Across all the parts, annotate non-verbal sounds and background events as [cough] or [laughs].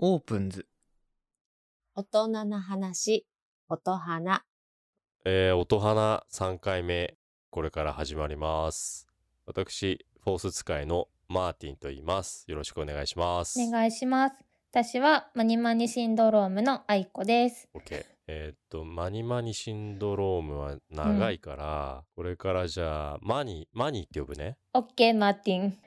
オープンズ。大人な話、音花。えー、音花3回目、これから始まります。私、フォース使いのマーティンと言います。よろしくお願いします。お願いします。私はマニマニシンドロームの愛子です。OK。えーっと、マニマニシンドロームは長いから、これからじゃあ、マニ、マニって呼ぶね。オッケー、マーティン。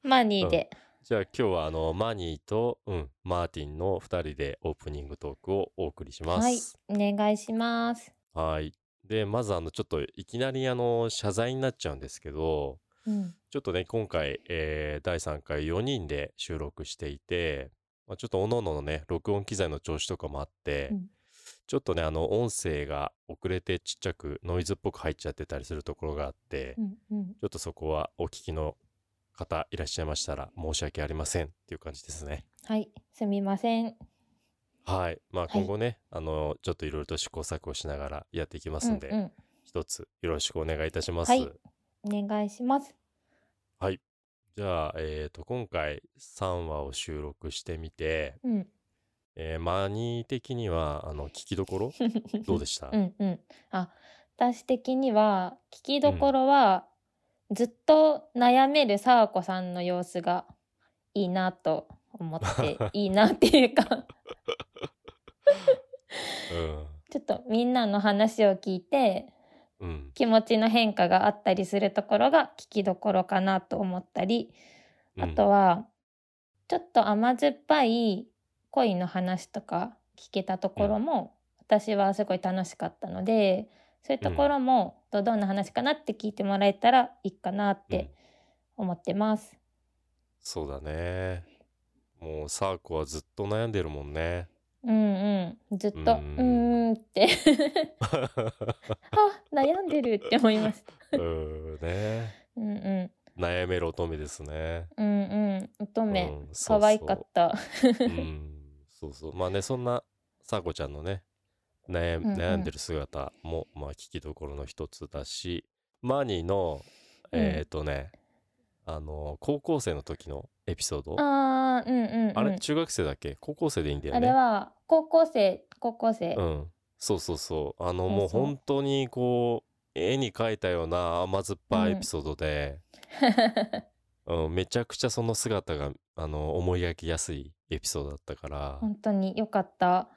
[laughs] マニーで。じゃあ今日はあの、マニーと、うん、マーティンの2人でオープニングトークをお送りします。はい、お願いします。はい。で、まずあの、ちょっといきなりあの、謝罪になっちゃうんですけど、うん。ちょっとね、今回、えー第3回4人で収録していて、まあ、ちょっと各々のね、録音機材の調子とかもあって、うんちょっとね、あの、音声が遅れてちっちゃくノイズっぽく入っちゃってたりするところがあって、うんうん。ちょっとそこはお聞きの方いらっしゃいましたら申し訳ありませんっていう感じですね。はい、すみません。はい。まあはい今後ね、あの、ちょっといろいろと試行錯誤しながらやっていきますんで、うんうん一つよろしくお願いいたします。はいお願いします。はい。じゃあ、えっ、と、今回3話を収録してみて、うん。えーマニー的には、あの、聞きどころ？[laughs] どうでした？うんうん。あ、私的には、聞きどころは、ずっと悩めるさあこさんの様子がいいなと思って、いいなっていうか、ちょっとみんなの話を聞いて、うん。うん。気持ちの変化があったりするところが聞きどころかなと思ったり、あとは、ちょっと甘酸っぱい恋の話とか聞けたところも、私はすごい楽しかったので、そういうところも、どどんな話かなって聞いてもらえたらいいかなっうんて思ってます。そうだね。もう、サーコはずっと悩んでるもんね。うんうん。ずっと、ううんーんって、[laughs] あ、悩んでるって思いました。うん、ね。うんう悩める乙女ですね。ん。うんうん。乙女、うんそう愛かった。うん。そうそう。まあね、そんな、サーコちゃんのね、悩うんうん悩んでる姿も、まあ、聞きどころの一つだし、マニーの、えっ、とね、あの、高校生の時のエピソード？あー、うんうん、うん。あれ中学生だっけ？高校生でいいんだよあね。れは、高校生、高校生。うん。そうそうそう。あの、もう本当にこう、絵に描いたような甘酸っぱいエピソードで、うん、めちゃくちゃその姿が、あの、思い描きやすいエピソードだったから、本当に良かった。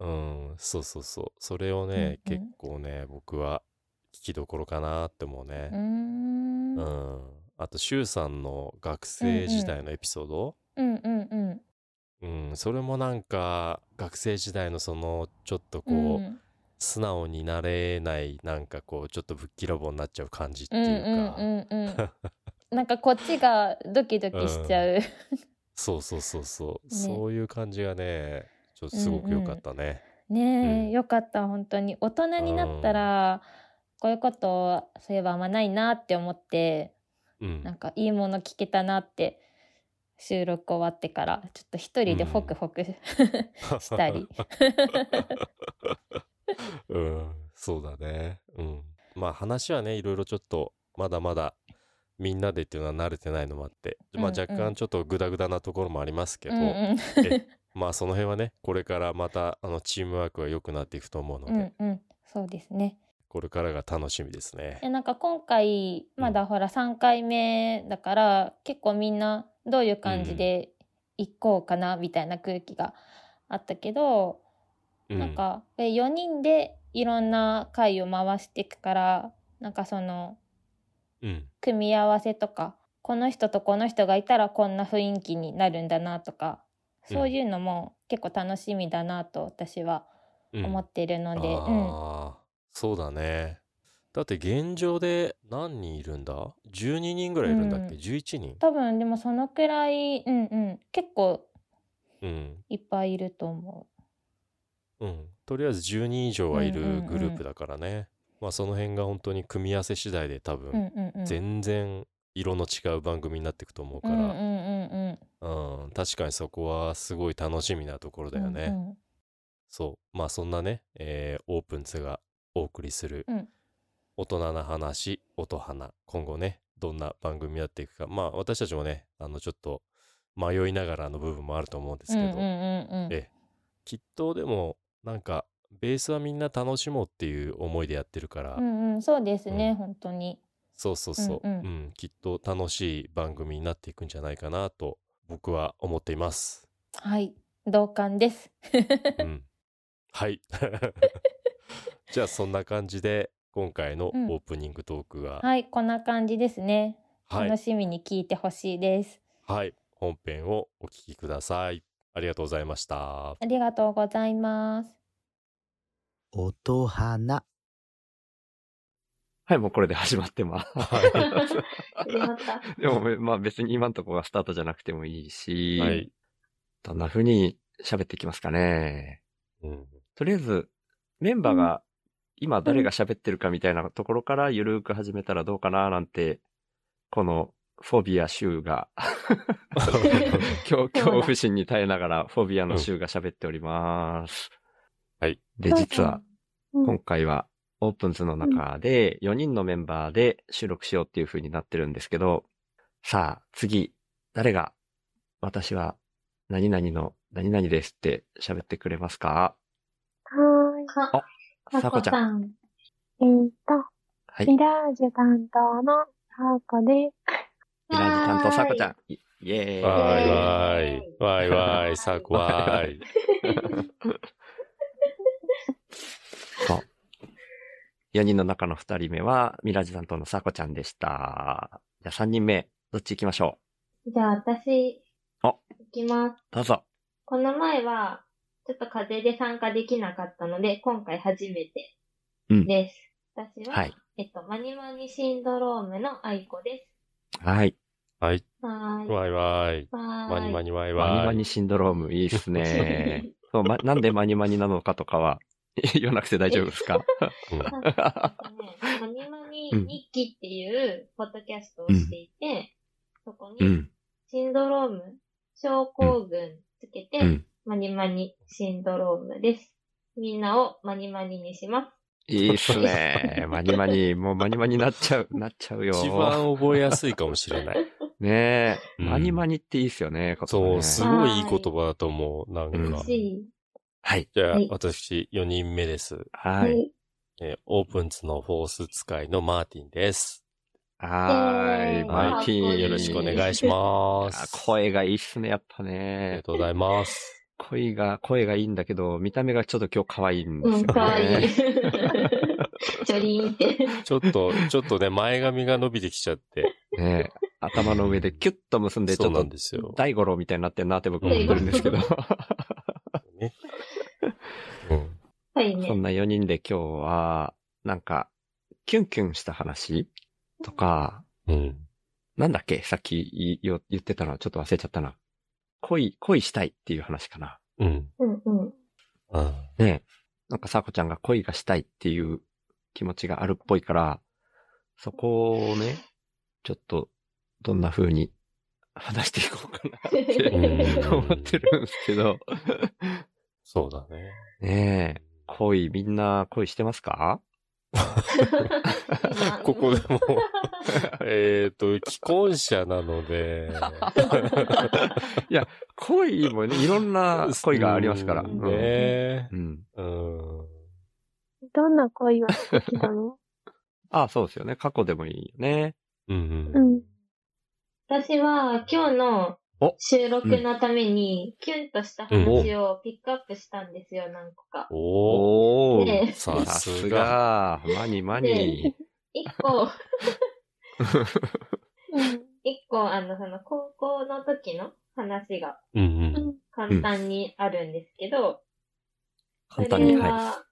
うん、そうそうそう。それをね、うんうん結構ね、僕は聞きどころかなって思うね。ん。ううんん。あと、シュウさんの学生時代のエピソード、うんうん。うん、それもなんか、学生時代のその、ちょっとこう、うん素直になれないなんかこうちょっとぶっきらぼうになっちゃう感じってうんいうか、うんうんうん。[laughs] なんかこっちがドキドキしちゃう。そうそうそうそう、[laughs] ねそういう感じがねちょっとすごく良かったね。ねうんえ、よかった、本当に。大人になったら、こういうこと、そういえばあんまないなって思って、うんなんかいいもの聞けたなって、収録終わってから、ちょっと一人でホクホクしたり。[laughs] うん、そうだね。うん。まあ話はねいろいろちょっとまだまだみんなでっていうのは慣れてないのもあって、まあうんうん若干ちょっとグダグダなところもありますけど、うんうんえまあその辺はねこれからまたあのチームワークが良くなっていくと思うので、うんうん。そうですね。これからが楽しみですね。えなんか今回まだほら3回目だから、結構みんなどういう感じで行こうかなみたいな空気があったけど、うんなんかえ4人でいろんな回を回していくからなんかそのうん組み合わせとかこの人とこの人がいたらこんな雰囲気になるんだなとかそういうのも結構楽しみだなと私はうん思ってるので、うんああ、そうだね。だって現状で何人いるんだ ?12 人ぐらいいるんだっけ、うん ?11 人？多分でもそのくらい、うんうん、結構うん。いっぱいいると思うん。とりあえず10人以上はいるうんうんうんグループだからね。まあその辺が本当に組み合わせ次第で多う。うん分うんうん。全然色の違う番組になっていくと思うから、うんうんうんうん。うん、確かにそこはすごい楽しみなところだよね。うんうんそう。まあそんなね、えーオープンズがお送りするうん大人な話、音花。今後ね、どんな番組になっていくか。まあ私たちもね、あのちょっと迷いながらの部分もあると思うんですけど。えきっとでもなんかベースはみんな楽しもうっていう思いでやってるから、うんうん、そうですね、うん本当に。そうそうそう、ううんんうんきっと楽しい番組になっていくんじゃないかなと僕は思っています。はい、同感です。[laughs] うん、はい。[laughs] じゃあそんな感じで今回のオうんープニングトークは、はい、こんな感じですね。はい楽しみに聞いてほしいです。はい、本編をお聞きください。ありがとうございました。ありがとうございます。音花。はい、もうこれで始まってます。[laughs] 始まった。[laughs] でも、まあ別に今のところがスタートじゃなくてもいいし、はい。どんな風に喋っていきますかね。うん、とりあえず、メンバーが今誰が喋ってるかみたいなところからゆるーく始めたらどうかななんて、このフォビア州が [laughs] 恐恐怖心に耐えながらフォビアの州が喋っております。はい。で、実はうん今回はオープンズの中で4人のメンバーで収録しようっていう風になってるんですけど、さあ次、誰が私は何々の何々ですって喋ってくれますか？はあさこちゃん。ん。えーっと、はい。ミラージュ担当のさこです。イラージ担当さこちゃん。イイェーイ。わーいわーい。わーいわーい。さこわーい。[laughs] そう。4人の中の2人目は、ミラージュ担当のさこちゃんでした。じゃあ3人目、どっち行きましょじゃあ私、あ行きます。う。どうぞ。この前は、ちょっと風邪で参加できなかったので、今回初めてうんです。私は、はい。えっと、マニマニシンドロームの愛子です。はい。はい。い。わーいわーい。はーい。マニマニわーいマニわーい。マニシンドローム、いいっすね。[laughs] そうま、なんでマニマニなのかとかは、[laughs] 言わなくて大丈夫ですか？うんね、マニマニ日記っていうポッドキャストをしていて、そこに、うん。シンドローム、症候群つけて、うん。マニマニシンドロームです。みんなをマニマニにします。いいっすね。マニマニ、もうマニマニなっちゃう、なっちゃうよ。一番覚えやすいかもしれない。ねえ、うんマニマニっていいっすよね、そう、ねすごいいい言葉だと思う。なんうんか。しい。はい。じゃあはい、私、4人目です。はい。。えーオープンズのフォース使いのマーティンです。はーい。えーマイティーン。よろしくお願いしまあす。声がいいっすね、やっぱありねが。とうございます。声が、声がいいんだけど、見た目がちょっと今日可愛いんですよね。うん、かわいい。ちょりーんって。ちょっと、ちょっとね、前髪が伸びてきちゃって。ねえ頭の上でキュッと結んで、ちそうなょっとんですよ。大五郎みたいになってんなって僕思ってるんですけど。はいねそ。んな4人で今日は、なんか、キュンキュンした話とか、うん。なんだっけ？さっき言ってたのちょっと忘れちゃったな。恋、恋したいっていう話かな。うん。うんうん。うん。ねえ。なんかさこちゃんが恋がしたいっていう気持ちがあるっぽいから、そこをね、ちょっと、どんな風に話していこうかなって [laughs] うん思ってるんですけど。そうだね。ねえ。恋、みんな恋してますか？[laughs] ここでも、[laughs] えっと、既婚者なので、いや、恋もね、いろんな恋がありますから。うんうんねうん。うん。どんな恋が好きなの？[laughs] あそうですよね。過去でもいいよね。うんう。ん。私は今日のお収録のために、キュンとした話をピックアップしたんですよ、何個か。おー。おささすすが。が。マニマニ。一個、[laughs] 一個、あの、その高校の時の話が。簡単にあるんですけど、簡単に。それはは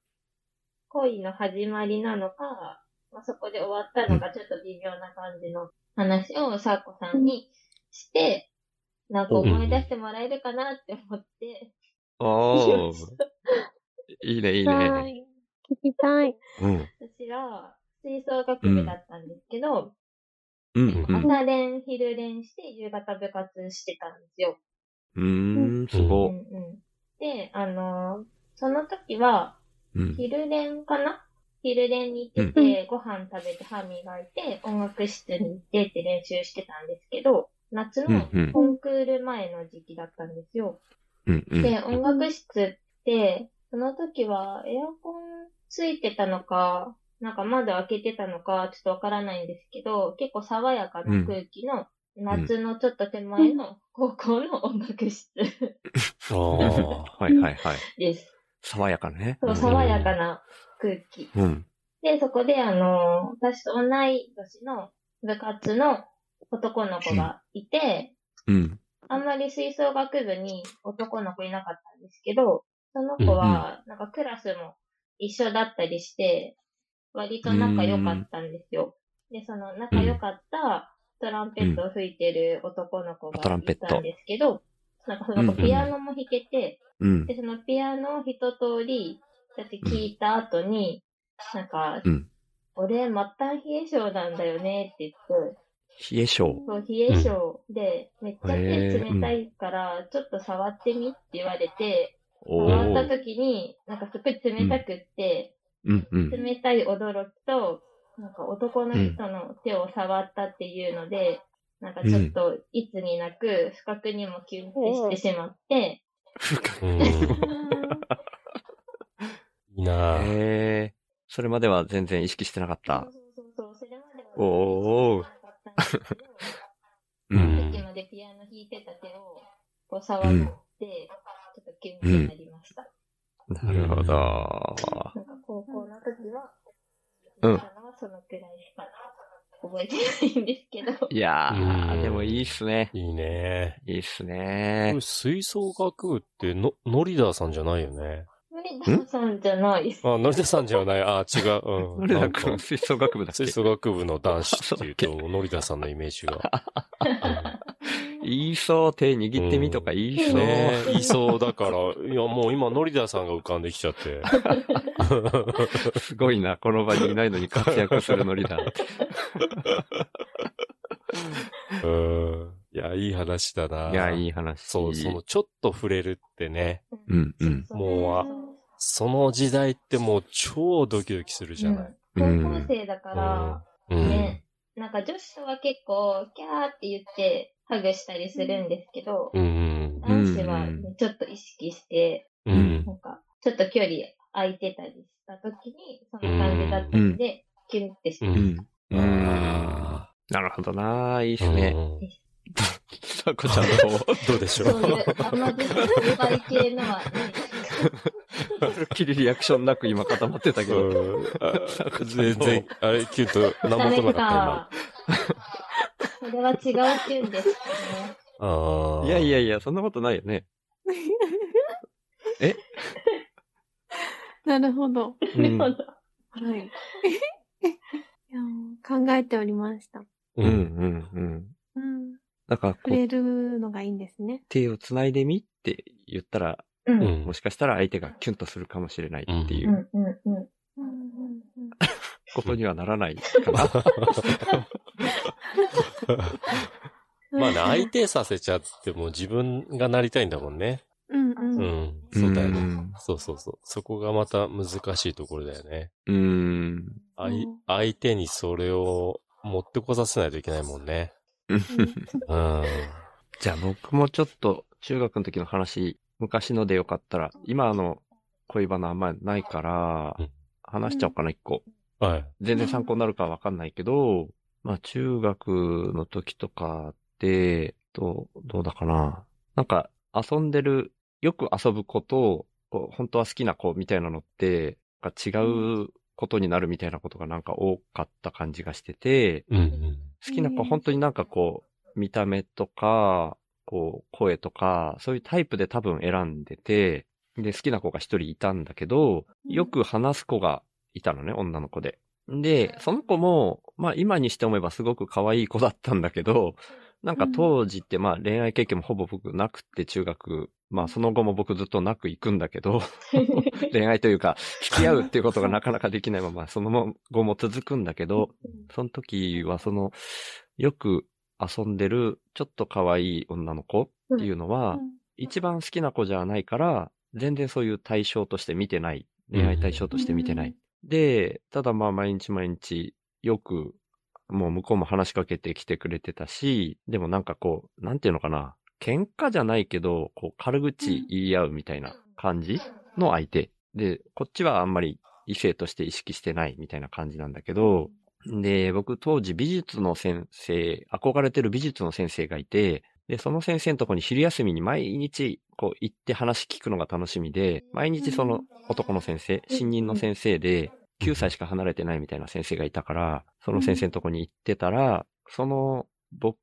恋の始まりなのか、まあ、そこで終わったのか、ちょっと微妙な感じの話をさこさんにして、なんか思い出してもらえるかなって思って、い。おー。いいね、いいはね。い。聞きたい。うん。私は吹奏楽部だったんですけど、うん、うん朝練、昼練して夕方部活してたんですよ。うん。うーん、すごうんうん、で、あのーその時は、うん。昼練かな？昼練に行ってて、ご飯食べて歯磨いて、音楽室に行ってって練習してたんですけど、夏のコンクール前の時期だったんですよ。うんうん。で、音楽室って、その時はエアコンついてたのか、なんか窓開けてたのか、ちょっとわからないんですけど、結構爽やかな空気の、夏のちょっと手前の高校の音楽室ああ。はいはいはい。[laughs] です。爽やかね。そう、爽やかな空気。うん。で、そこであの、私と同い年の部活の男の子がいて、うん。あんまり吹奏楽部に男の子いなかったんですけど、その子は、なんかクラスも一緒だったりして、割と仲良かったんですよ。で、その仲良かったトランペットを吹いてる男の子がいたんですけど、なんかその子ピアノも弾けて、うん。で、そのピアノを一通り、だって聞いた後に、なんか、うん。俺、末端冷え性なんだよねって言って、冷え性。そう、冷え性で、めっちゃ手冷たいから、ちょっと触ってみって言われて、お触ったー。時に、なんかすごい冷たくって、うんうん。冷たい驚きと、なんか男の人の手を触ったっていうので、なんかちょっといつになく不覚にもキュンってしてしまって、うん。いいなぁ。へえ。それまでは全然意識してなかった。そうそうそう、それまではおーなかったんですけどううんん。さっきまでピアノ弾いてた手をこう触って、ちょっとキュンってなりました。なるほど。なんか高校の時は、うんそのくらいしか覚えてないんですけど。いやー、うんでもいいっすね。いいね。いいっすこねれ。吹奏楽部っての、ノリダーさんじゃないよね。ノリダさんじゃないです。あ、ノリダーさんじゃない。あ、違う。うん。ノリダなんか君、吹奏楽部だっけ？吹奏楽部の男子っていうと、ノリダーさんのイメージが。[laughs] 言いそう、手握ってみとか言いそう。ねえ、いそうだから、いやもう今、ノリダーさんが浮かんできちゃって。すごいな、この場にいないのに活躍するノリだ。[laughs] うん。いや、いい話だな。いや、いい話。そう、その、ちょっと触れるってね。うんうんもうあその時代ってもう超ドキドキするじゃない。うん高校生だから、うん。ね、なんか女子とは結構、キャーって言って、ハグしたりするんですけど、うん。男子はうんねちょっと意識して、うん。なんか、ちょっと距離空いてたりした時に、そんな感じだったので、キュンってしましうん。うん。あなるほどな、いいっーすね。うん [laughs] さこちゃんの方、[laughs] どうでしょた。そういう甘酸っぱい系のはないですまる [laughs] っきりリアクションなく今固まってたけど。うんあ [laughs] 全然、あれ、キュンと、何も来なかった今。か。それは違うキュンですね。ああ。いやいやいや、そんなことないよね。[laughs] え？なるほど。うんなるほどはい。いや考えておりました。う。うんんうんうん。うん。なんかこう、触れるのがいいんですね。手を繋いでみって言ったら、う。うんんも。しかしたら相手がキュンとするかもしれないっていううんうん、うん。うんうんうん [laughs] ことにはならないかな。[laughs] まあね、相手させちゃっても自分がなりたいんだもんね。うんう。うんん。そうだよね。んそうそうそう。そこがまた難しいところだよね。うん。あいうん相手にそれを持ってこさせないといけないもんね。うん。じゃあ僕もちょっと中学の時の話、昔のでよかったら、今あの恋バナあんまりないからうん、話しちゃおうかな、一個。はい。全然参考になるかわかんないけど、まあ中学の時とかって、どう、どうだかな。なんか遊んでる、よく遊ぶ子と、こう本当は好きな子みたいなのって、なんか違うことになるみたいなことがなんか多かった感じがしてて、うんうん。好きな子は本当になんかこう、見た目とか、こう、声とか、そういうタイプで多分選んでて、で、好きな子が一人いたんだけど、よく話す子がいたのね、女の子で。で、その子も、まあ今にして思えばすごく可愛い子だったんだけど、なんか当時ってまあ恋愛経験もほぼ僕なくって中学、まあその後も僕ずっとなく行くんだけど、[laughs] 恋愛というか、付き合うっていうことがなかなかできないまま、その後も続くんだけど、その時はその、よく遊んでるちょっと可愛い女の子っていうのは、一番好きな子じゃないから、全然そういう対象として見てない。恋愛対象として見てない。で、ただまあ毎日毎日よくもう向こうも話しかけてきてくれてたし、でもなんかこう、なんていうのかな。喧嘩じゃないけど、こう、軽口言い合うみたいな感じの相手。で、こっちはあんまり異性として意識してないみたいな感じなんだけど、で、僕当時美術の先生、憧れてる美術の先生がいて、で、その先生のとこに昼休みに毎日こう行って話聞くのが楽しみで、毎日その男の先生、新任の先生で、9歳しか離れてないみたいな先生がいたから、その先生のとこに行ってたら、その僕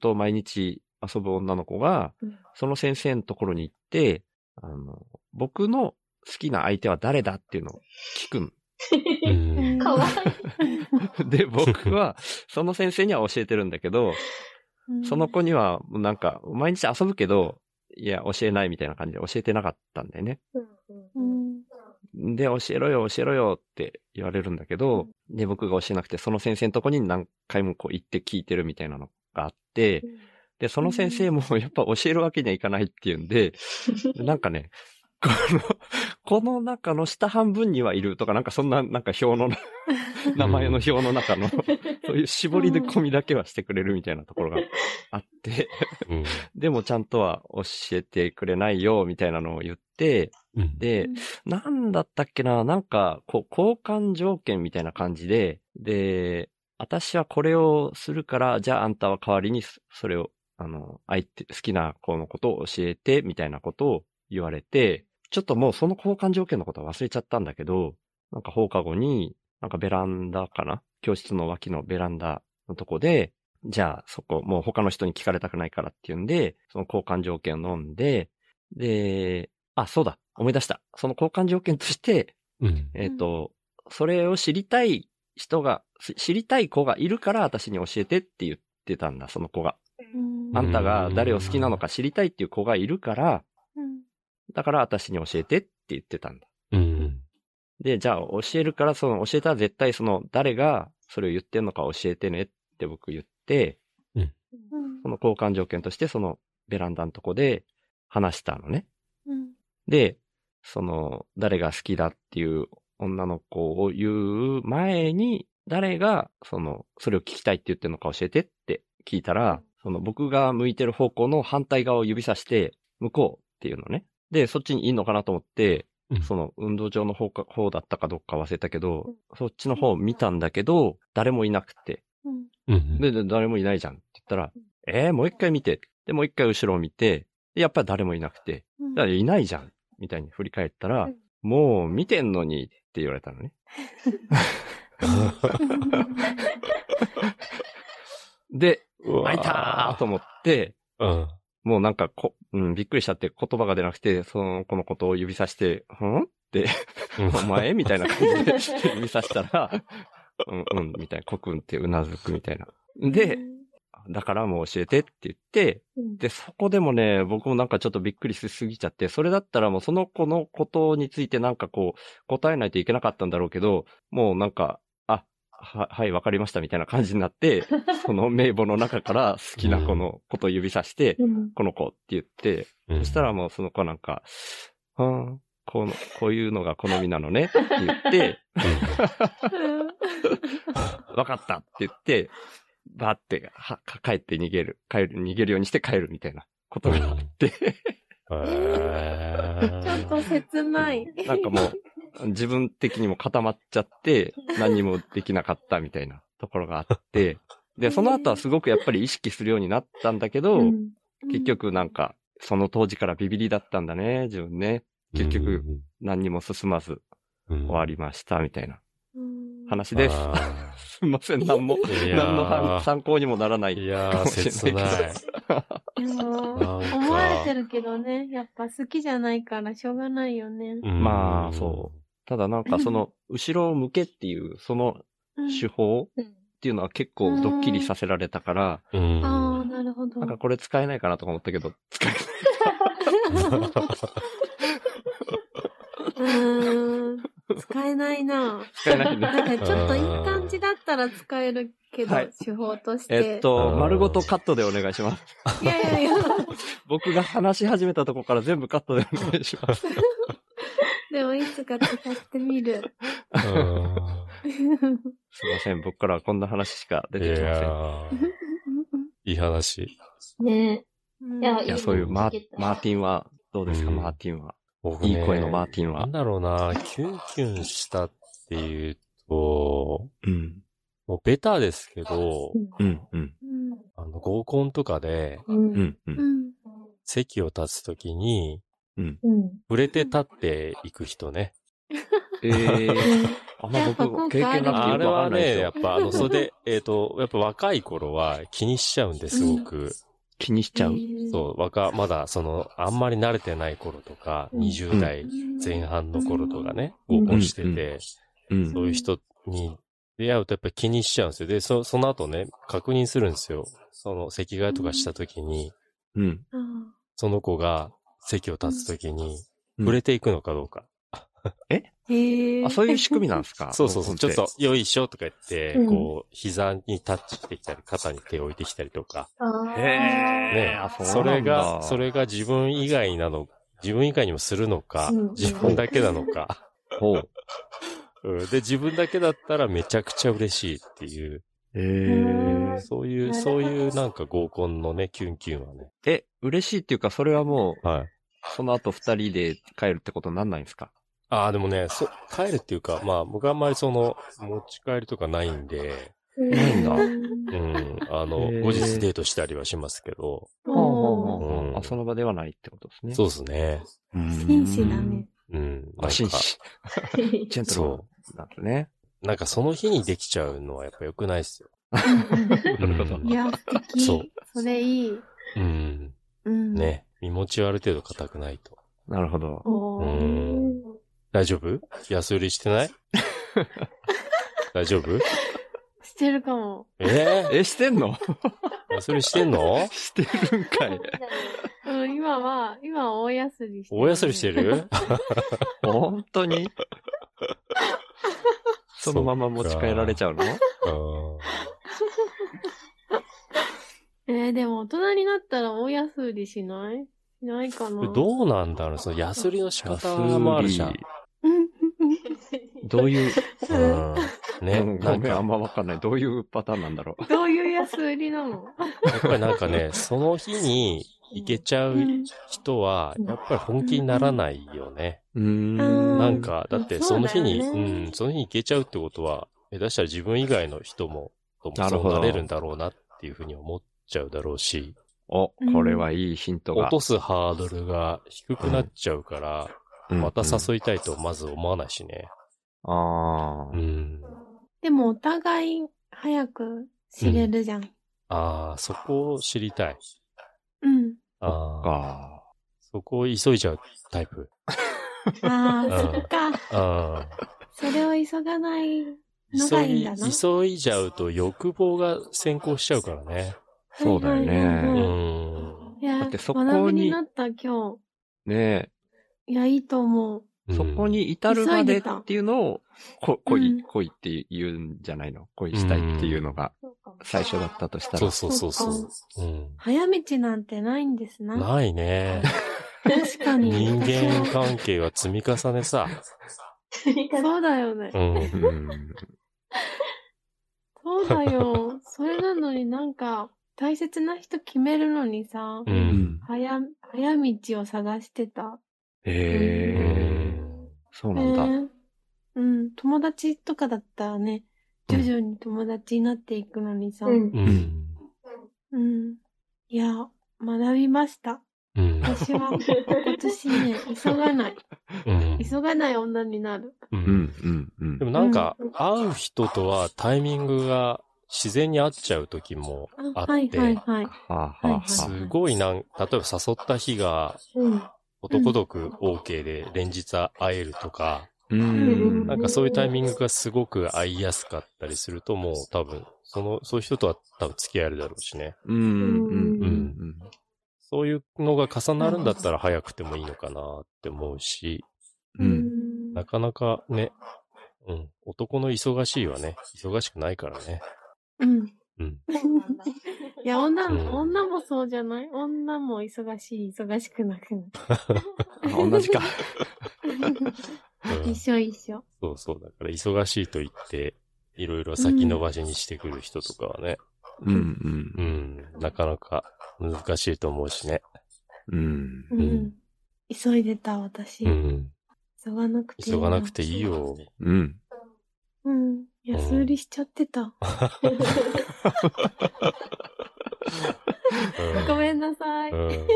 と毎日遊ぶ女の子が、その先生のところに行って、あの、僕の好きな相手は誰だっていうのを聞くん。かわいい [laughs] で、僕は、その先生には教えてるんだけど、うんその子には、もうなんか、毎日遊ぶけど、いや、教えないみたいな感じで教えてなかったんだよね。で、教えろよ、教えろよって言われるんだけど、で、僕が教えなくて、その先生のとこに何回もこう行って聞いてるみたいなのがあって、で、その先生もやっぱ教えるわけにはいかないっていうんで、[laughs] なんかね、この、[laughs] この中の下半分にはいるとか、なんかそんな、なんか表の、[laughs] 名前の表の中の、[laughs] そういう絞り込みだけはしてくれるみたいなところがあって、うん。でもちゃんとは教えてくれないよ、みたいなのを言って、うん。で、なんだったっけな、なんか、こう、交換条件みたいな感じで、で、私はこれをするから、じゃああんたは代わりにそそれを、あの、相手、好きな子のことを教えて、みたいなことを言われて、ちょっともうその交換条件のことは忘れちゃったんだけど、なんか放課後に、なんかベランダかな？教室の脇のベランダのとこで、じゃあそこ、もう他の人に聞かれたくないからっていうんで、その交換条件を飲んで、で、あ、そうだ、思い出した。その交換条件として、うん。えっ、と、それを知りたい人が、し知りたい子がいるから私に教えてって言ってたんだ、その子が。うんあんたが誰を好きなのか知りたいっていう子がいるから、うんだから私に教えてって言ってたんだ。うん。で、じゃあ教えるから、その教えたら絶対その誰がそれを言ってんのか教えてねって僕言って、うんその交換条件としてそのベランダのとこで話したのね。うんで、その、誰が好きだっていう女の子を言う前に、誰が、その、それを聞きたいって言ってるのか教えてって聞いたら、その僕が向いてる方向の反対側を指さして、向こうっていうのね。で、そっちにいいのかなと思って、うんその運動場の方か、方だったかどうか忘れたけど、そっちの方を見たんだけど、誰もいなくて。うんうん。で、で誰もいないじゃんって言ったら、えー、もう一回見て。で、もう一回後ろを見て、でやっぱり誰もいなくて、うんだからいないじゃんみたいに振り返ったら、うんもう見てんのにって言われたのね。[laughs] で、開いたーと思って、うん。もうなんかこ、うん、びっくりしちゃって言葉が出なくて、その子のことを指さして、ん？って、お前？みたいな感じで [laughs] 指さしたら、うんうん、みたいな、コクンってうなずくみたいな。で、だからもう教えてって言って、うん。で、そこでもね、僕もなんかちょっとびっくりしすぎちゃって、それだったらもうその子のことについてなんかこう、答えないといけなかったんだろうけど、もうなんか、あ、は、はい、わかりましたみたいな感じになって、[laughs] その名簿の中から好きな子のことを指さして、うん。この子って言って、うん。そしたらもうその子なんか、うん、この、こういうのが好みなのねって言って、わかったって言って、バーって、は、か帰って逃げる。帰る、逃げるようにして帰るみたいなことがあって、へ [laughs] ちょっとー切ない。なんかもう、自分的にも固まっちゃって、[laughs] 何もできなかったみたいなところがあって、で、その後はすごくやっぱり意識するようになったんだけど、うん結局なんか、その当時からビビりだったんだね、自分ね。結局、何にも進まず終終わりました、みたいなうん話です。あ [laughs] すいません、何も、何の参参考にもならない。いやー、かもし切れない。[laughs] でも思われてるけどね、やっぱ好きじゃないからしょうがないよね。まあそうただなんかその、後ろを向けっていう、そのうん手法うんっていうのは結構ドッキリさせられたから、う。うん。ああ、なるほど。なんかこれ使えないかなとか思ったけど、使えない。うーん。使えないな。使えないね。なんかちょっといい感じだったら使えるけど、はい手法として。えっと、うん丸ごとカットでお願いします。いやいやいや。僕が話し始めたとこから全部カットでお願いします。でもいつか使ってみる。うん。すいません。僕からはこんな話しか出いてきません。いい話。ねうんいやいや、そういうマーマーティンは、どうですか、うんマーティンは。僕ねいい声のマーティンはなん。だろうな、キュンキュンしたっていうと、うん。もうベタですけど、うん、うん、うんあの、合コンとかで、うん。うん席を立つときに、うん。触れて立っていく人ね。えー、あんま僕、経験なくてあれよくわかはね、やっ。ぱあの、それで、えっと、やっぱ若い頃は気にしちゃうんですごく。気にしちゃう。そう、若、まだその、あんまり慣れてない頃とか、うん20代前半の頃とかね、うん合コンしてて、うん。そういう人に出会うとやっぱり気にしちゃうんですよ。で、そその後ね、確認するんですよ。その席替えとかした時に、うん。その子が席を立つ時に、うん触れていくのかどうか。へえ。あ、そういう仕組みなんですか？[laughs] そうそうそう。ちょっと、よいしょとか言って、うんこう、膝にタッチしてきたり、肩に手を置いてきたりとか。へねあそうそれが、それが自分以外なの、自分以外にもするのか、うん自分だけなのか。[laughs] ほう。[laughs] うんで、自分だけだったらめちゃくちゃ嬉しいっていう、えー、そういう、そういうなんか合コンのね、キュンキュンはね。え、嬉しいっていうか、それはもう、はい。その後二人で帰るってことになんないんですか？ああ、でもね、そ、帰るっていうか、まあ、僕はあんまりその、持ち帰りとかないんで、ないんだうん、あの、後日デートしたりはしますけど、おうんあ、その場ではないってことですね。そうですね。紳士だね。うん。あ、紳士。ージェントルマンなんですね。なんかその日にできちゃうのはやっぱ良くないっすよ。なるほどうんいや、素敵。そうそれいい。うん。うん。。ね。身持ちはある程度硬くないと。なるほど。おうーん。大丈夫？安売りしてない？[laughs] 大丈夫？してるかも。ええ、してんの？ー、安売りしてんの？してるんかい。うん、今は、今は大休みしてる。大安売りしてる？[laughs] 本当に？そのまま持ち帰られちゃうの？うん。えー、でも大人になったら大安売りしない？しないかな。どうなんだろう？その安売りの仕方もあるじゃん。うんどうい [laughs] う、うん。ね、うんなんかごめん、あん、まわかんない。どういうパターンなんだろう？[laughs] どういう安売りなの？やっぱりなんかね、[laughs] その日に行けちゃう人は、やっぱり本気にならないよね。うーん。うんなんか、だってその日に、うそうん、その日に行けちゃうってことは、下手したら自分以外の人も、ともそうなるほどなれるんだろうなっていうふうに思っちゃうだろうし、お、これはいいヒントが。落とすハードルが低くなっちゃうから、うんまた誘いたいとまず思わないしね。ああ。うん。でもお互い早く知れるじゃん。ああ、そこを知りたい。うん。ああ、か。そこを急いじゃうタイプ。[laughs] ああ、うんそっか。あそれを急がないのあ急いがいいんだな。、急いじゃうと欲望が先行しちゃうからね。そうだよねいや、だってそこに学びになった今ね日。いや、いいと思う。え、そこに至るまでっていうのを、こうん恋、恋って言うんじゃないの？恋したいっていうのが最初だったとしたら。そうそうそうそう。うん。早道なんてないんですな。ないね。[laughs] 確かに。人間関係は積み重ねさ。[laughs] そうだよねう。ん。うん。そうだよ。それなのになんか、大切な人決めるのにさ、う。うんん。早、早道を探してた。うへえ、んそうなんだ。ねうん、友達とかだったらね、徐々に友達になっていくのにさ、うん。うん。うん。いや、学びました。うん。私は [laughs] 今年ね、急がない。うん急がない女になる。う。うんん、うん、うんで。もなんか、会う人とはタイミングが自然に合っちゃう時もあって、はいはい。はあ、はあ、はすあ。ごいなん、例えば誘った日がうん。男毒 OK で連日会えるとか、うん。なんかそういうタイミングがすごく合いやすかったりすると、もう多分、その、そういう人とは多分付き合えるだろうしね。うん、うん、うん。そういうのが重なるんだったら早くてもいいのかなって思うし、うん。なかなかね、うん、男の忙しいはね、忙しくないからね。うん。うん。[laughs] いや、女も、うん女もそうじゃない？女も忙しい、忙しくなくなる。[laughs] あ同じか。うん一緒一緒。そうそう。だから忙しいと言って、いろいろ先延ばしにしてくる人とかはね、うんう。ん、なかなか難しいと思うしね。うん。うん。うん急いでた、私。うん。急がなくていい急がなくていい。よ。うん。うん。安売りしちゃってた。ごめんなさい。うん。うん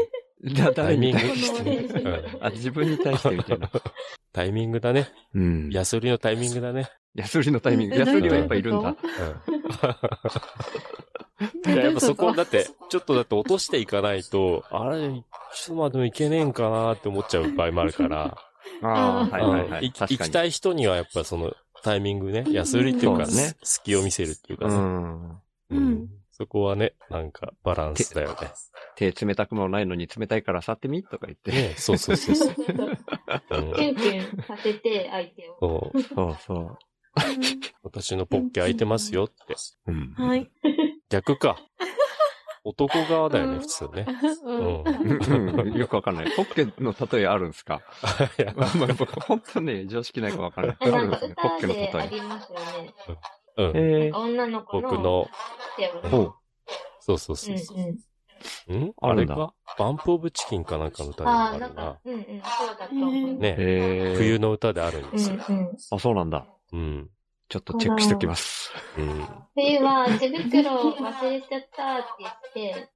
だ、誰に対タイミンしてグうんあ、自分に対してみたいな。タイミングだね。うん。安売りのタイミングだね。安売りのタイミング。え安売りはやっぱいるんだ。うん。いや、やっぱそこ、だって、ちょっとだって落としていかないと、あれ、ちょっとまでもいけねえんかなって思っちゃう場合もあるから、ああ、はいはいはい。うんい確かに。行きたい人にはやっぱそのタイミングね、安売りっていうか、そうだね隙を見せるっていうかね、うん。うんそこはね、なんかバランスだよね。手冷たくもないのに冷たいから触ってみとか言って。ねそうそうそうそう。う [laughs] んキュンキュンさせて、相手を。そうそうそ私のポッケ開いてますよって。う。うん。はい。逆か。男側だよね、うん普通ね。[laughs] [laughs] よくわかんない。ポッケの例えあるんですか？[laughs] いやまあ、僕、本当ね、常識ないかわかんない。あえなんかるんですね。ポッケ歌の例え。でありますよね。うん。えー、女の子の僕の。そうそううそうそんうん。う。んあれかバンプオブチキンかなんかの歌でもあるなか。、うんうん、そうだと思う。ね、えー、冬の歌であるんですよ。うんうん。あ、そうなんだ。うん。ちょっとチェックしておきます。うん。冬は手袋を忘れちゃったって言って、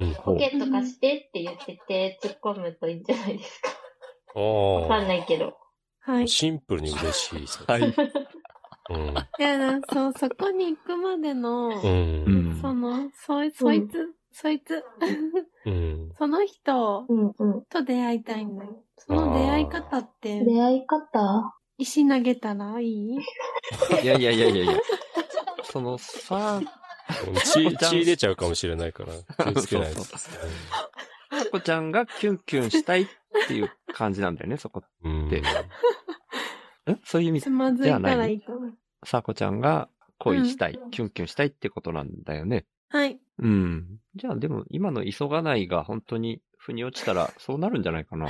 うん。ポケット貸してって言ってて突っ込むといいんじゃないですか。おわかんーないけど。はい。シンプルに嬉しい。はい。うん。いやだ、そう、そこに行くまでの、う。うんん。その、そい、そいつ、そいつ、うん。[laughs] その人うんうん。と出会いたいんだよ。その出会い方って、出会い方？石投げたらいい？いやいやいやいやいや。そのさ、血、血出ちゃうかもしれないから、気をつけないと。そうさこちゃんがキュンキュンしたいっていう感じなんだよね、そこ。うん。でんそういう意味？つまずいたらいいかな。さこちゃんが恋したい、キュンキュンしたいってことなんだよね。はい。うん。じゃあでも今の急がないが本当に腑に落ちたらそうなるんじゃないかな。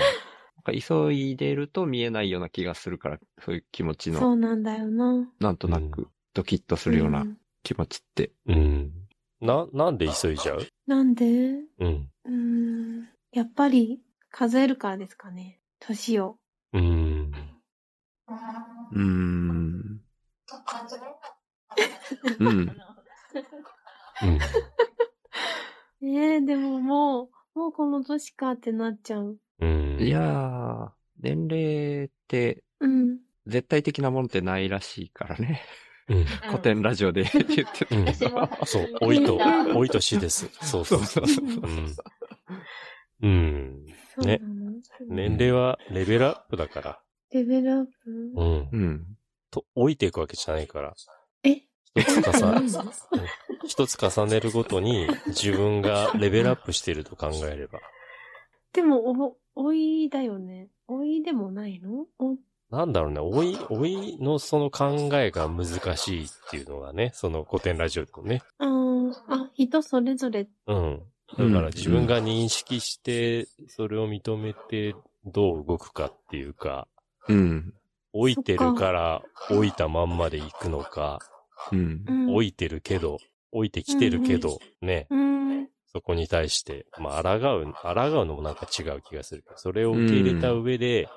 なんか急いでると見えないような気がするから、そういう気持ちその、うなんだよな。なんとなくドキッとするよううなん気持ちって。うん。な、なんで急いじゃう？なんで？うん。うーん。やっぱり、数えるからですかね。年を。うん。うーん。[laughs] うん。うん。えー、でももう、もうこの年かってなっちゃう。うん。いやー、年齢ってうん。絶対的なものってないらしいからね。うん。古典ラジオで言ってたうんそう、老いと老いと死です。そうそうそう。そううん。うん。そうなの、年齢はレベルアップだから。レベルアップ？うん。うん。と、老いていくわけじゃないから。え？一つ重ね、うん一つ重ねるごとに自分がレベルアップしていると考えれば。でも、お、おいだよね。おいでもないの？お、なんだろうね、老い、老いのその考えが難しいっていうのがね、その古典ラジオでもね。あーあ、人それぞれ。うん。だから自分が認識して、それを認めてどう動くかっていうか、うん。老いてるから老いたまんまで行くのか、うんう。ん。老いてるけど、老いてきてるけど、ね、うん。そこに対して、まあ、抗う、抗うのもなんか違う気がするけど、それを受け入れた上で、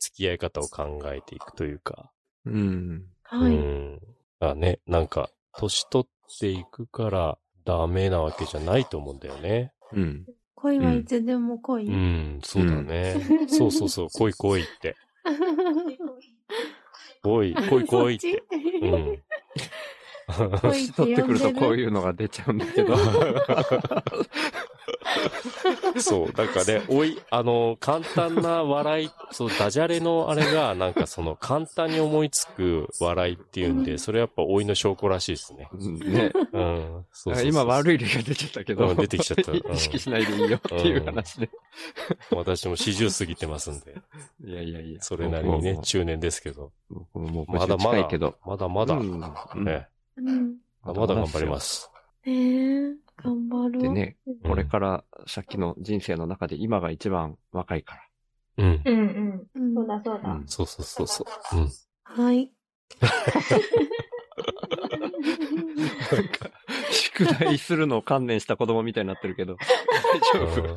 付き合い方を考えていくというか、うん。はい。うん。あね、なんか、年取っていくからダメなわけじゃないと思うんだよね。うん。恋はいつでも恋。うん、そうだね。そうそうそう、来い来いって。[laughs] 来い、来い来いって。うん。年取ってくるとこういうのが出ちゃうんだけど。[laughs] そう、なんかね、おい、あの、簡単な笑い、そう、ダジャレのあれが、なんかその、簡単に思いつく笑いっていうんで、それやっぱ老いの証拠らしいですね。うんね。うん。そうそう今悪い例が出ちゃったけど。うん出てきちゃったうん意識しないでいいよっていう話で。私も40過ぎてますんで、いやいやいや。それなりにね、も中年ですけど、まだまだまだまだ、うんうんね、うん。まだ頑張りま。す。えー、頑張ろう。でね、うんこれから先の人生の中で今が一番若いから。うん。うんうん。うんそうだそうだ。うんそうそうそうそう。うん。はい。[laughs] なんか、宿題するのを観念した子供みたいになってるけど、大丈夫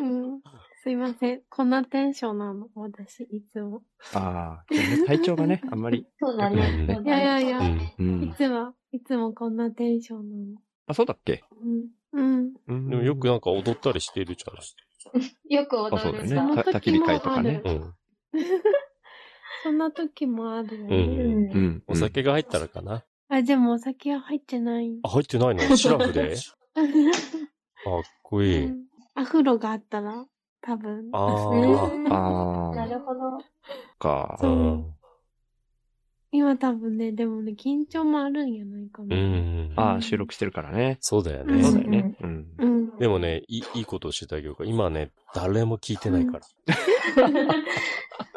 うん。すいません。こんなテンションなの、私、いつも。ああ、ね体調がね、[laughs] あんまり。そうだうんね。そうだねいやいやいやうん。うん。いつも、いつもこんなテンションなの。あ、そうだっけ？うん。うん。うんでもよくなんか踊ったりしてるじゃよくあ、そうだよ踊るんだ。ね。た焚き火会とかね。ない。うん。そんな時もあるようね。んう。ん。お酒が入ったらかな。あ、でもお酒は入ってない。あ、入ってないの？[laughs] シラフで？[laughs] かっこいい。うんアフロがあったら、多分。あうんああ、なるほど。かあ。。そううん今多分ね、でもね、緊張もあるんやないかうな。ん。ああ、収録してるからね。そうだようんそうだね。よね。うん。うん。でもね、いいいいことをしてたけど、今ね、誰も聞いてないか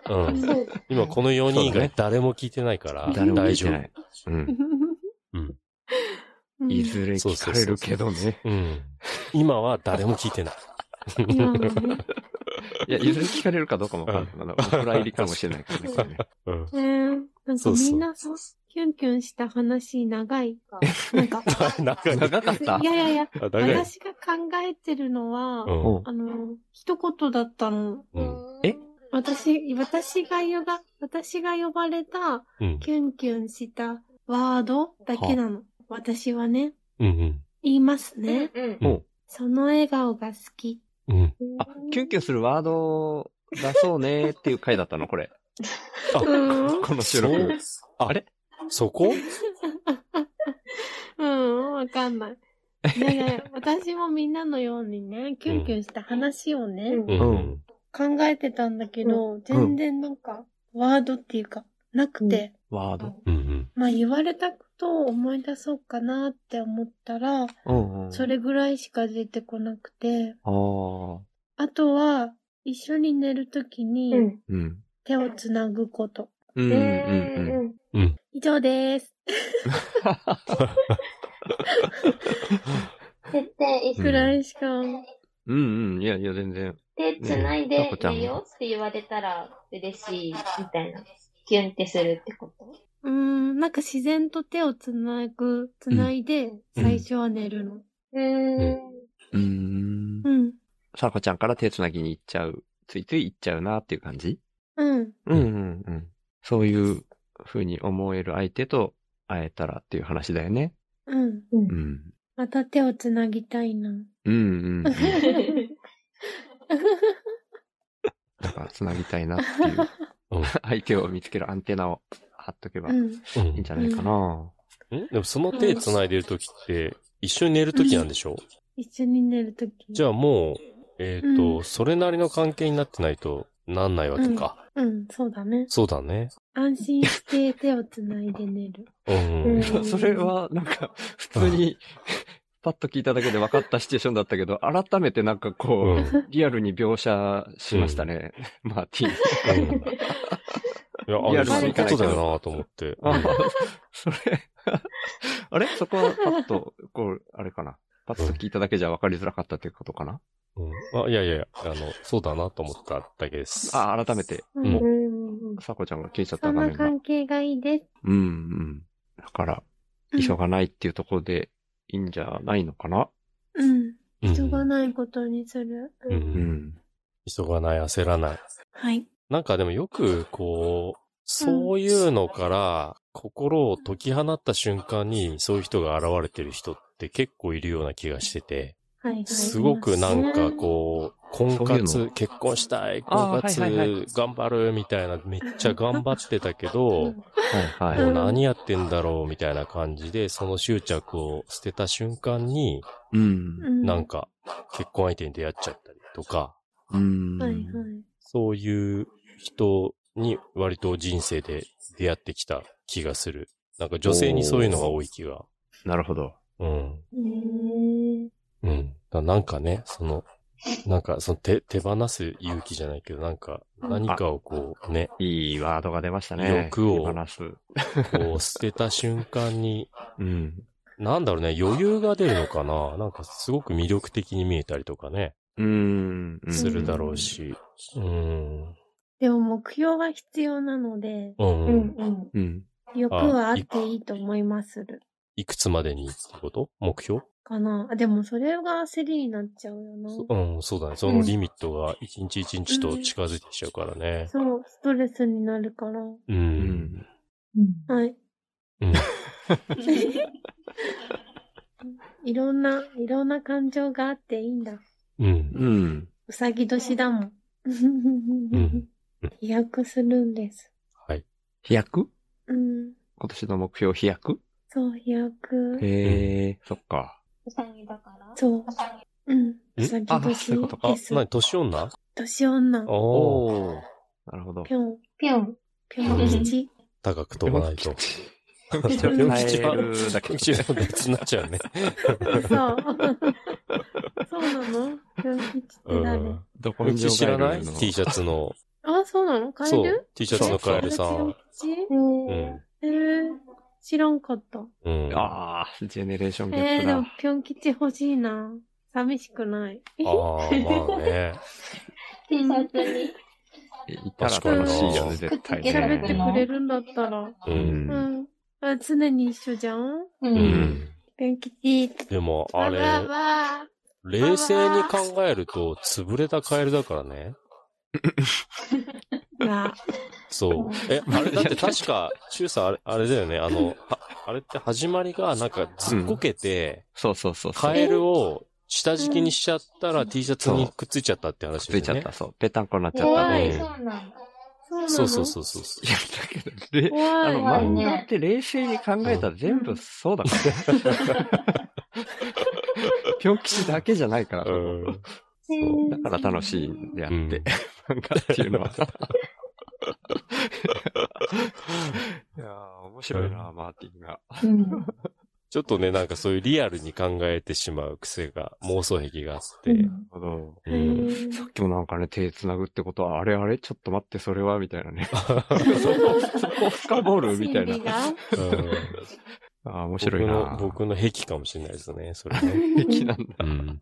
ら。うん。今この4人以外誰も聞いてないから、大丈夫。うん。うんいずれ聞かれるけどね。うん。今は誰も聞いてない。今はね。いや、いずれ聞かれるかどうかもわかんない。あ、お蔵入りかもしれないからね。うん。なんかみんなさ、キュンキュンした話長い。なんか、長。かったいやいやいや、私が考えてるのは、あの、一言だったの。え私、私が呼ば、私が呼ばれた。キュンキュンしたワードだけなの。私はね、うん。言いますね。うんその笑顔が好き。うん。あ、キュンキュンするワードを出そうねっていう回だったの、これ。[laughs] うん。この収録。ああれ？そこ？[laughs] うん、わかんない。いやいや、私もみんなのようにね、キュンキュンした話をね、うんうん。考えてたんだけど、全然なんか、ワードっていうか、なくて、ワード？うん。まあ言われたことを思い出そうかなって思ったら、うんうん。それぐらいしか出てこなくて、あとは、一緒に寝るときに。手をつなぐこと。うんうんうん。うん。以上です。絶対一緒くらいしか。うんうん。いやいや、全然。手繋いねでさこちゃんいいよって言われたら嬉しいみたいな。キュンってするってこと？うーん、なんか自然と手をつなぐ、つないで、最初は寝るの。うーん。うーん。うん。さこちゃんから手つなぎに行っちゃう。ついつい行っちゃうなっていう感じ？うん。うんうんうん。そういう風に思える相手と会えたらっていう話だよね。うん。うん。また手をつなぎたいな。うんうんうん。[laughs] なんか、つなぎたいなっていううん。[laughs] 相手を見つけるアンテナを貼っとけばいうん。いんじゃないかな。んでもその手繋いでる時って、一緒に寝る時なんでしょ？一緒に寝るとき。じゃあもう、えっと、うんそれなりの関係になってないとなんないわけか。うん、そうだね。そうだね。安心して手をつないで寝る。うん。うんそそれは、なんか、普通に、パッと聞いただけで分かったシチュエーションだったけど、改めてなんかこう、うんリアルに描写しましたね。[laughs] マーティン。うんいや、あれ、そういうことだよなと思って。あそれ、[laughs] あれ？そこはパッと、こう、あれかな？パッと聞いただけじゃ分かりづらかったっていうことかな？うん。あ、いやいやいや、あの、そうだなと思っただけです。あ、改めて、ううんうん。さこちゃんが聞いちゃっそんなた画面が。関係がいいです。うんうん。だから、うん急がないっていうところでいいんじゃないのかな？うん。うん急がないことにする。う。うんん。急がない、焦らない。はい。なんかでもよく、こう、そういうのから、心を解き放った瞬間に、そういう人が現れてる人って結構いるような気がしてて。すごくなんかこう、婚活、の結婚したい、婚活、頑張るみたいな、めっちゃ頑張ってたけど。もう何やってんだろうみたいな感じで、その執着を捨てた瞬間に。なんか結婚相手に出会っちゃったりとか。そういう人に割と人生で出会ってきた気がする。なんか女性にそういうのが多い気が。なるほど。うん。うん。だなんかね、その、なんかその手、手放す勇気じゃないけど、なんか何かをこうね、いいワードが出ましたね。欲を手放す。こう捨てた瞬間に、[laughs] うん。なんだろうね、余裕が出るのかななんかすごく魅力的に見えたりとかね。うーん。うんするだろうし。うん。でも目標は必要なので、う。うんんうん。欲はあっていいと思いまする。いくつまでにってこと？目標？かな。あでもそれが焦りになっちゃうよな。うん、そうだね。そのリミットが一日一日と近づいてきちゃうからね。そう、ストレスになるから。う。うんん。はい。うん。[laughs] いろんな、いろんな感情があっていいんだ。うん。うん。うさぎ年だもん。ん飛躍するんです。はい。飛躍？うん。今年の目標飛躍？そう、飛躍。へえ、そっか。うさぎだから？そう。うん。うさぎあそうい年うことあで、す。なに、年女？年女。おー。なるほど。ぴょん、ぴょん。ぴょん吉。高く飛ばないと。ぴょんぴょん吉はぴょん吉は別になっちゃうね。そう。そうなの？ぴょん吉ってう誰ん。どこぴょん吉知らない？の ?T シャツの。あ、そうなの？カエそうル。T シャツのカエルさん。うん。えー、知らんかった。うん。あああ、ジェネレーションギャえー、ップだでも。ぴょん吉欲しいな。寂しくない。あー、まあね。T シャツに。いたら楽しいよね、絶対くっつけられ喋って。くれるんだったら。う。うんん。うん。あ常に一緒じゃん？う。うんん。ぴょん吉。でも、あれ、冷静に考えると、潰れたカエルだからね。[laughs] わそう。え、あれだって確か、シュウさんあれ、あれだよね。あの、はあれって始まりが、なんかずっこけて、そうそうそうそう。カエルを下敷きにしちゃったら T シャツにくっついちゃったって話ですよねついちゃった、。そう。ぺたんこになっちゃった。怖い、うんそうなんだ。そうなのそうそうそうそうそう。いや、だけど、れ怖い。あの、漫画って冷静に考えたら全部そうだから。ぴょん [laughs] 吉だけじゃないから。うん。そうだから楽しいんであって、うん漫画っていうのは。いやー、面白いな、マーティンが。うん。ちょっとね、なんかそういうリアルに考えてしまう癖が、妄想癖があって。なるほど。へうん。ーさっきもなんかね、手繋ぐってことは、あれあれちょっと待って、それはみたいなね。[laughs] そこ、そこ深掘るみたいなああ、面白いな僕の、。僕の癖かもしれないですね、それね。[laughs] 敵なんだ。うん。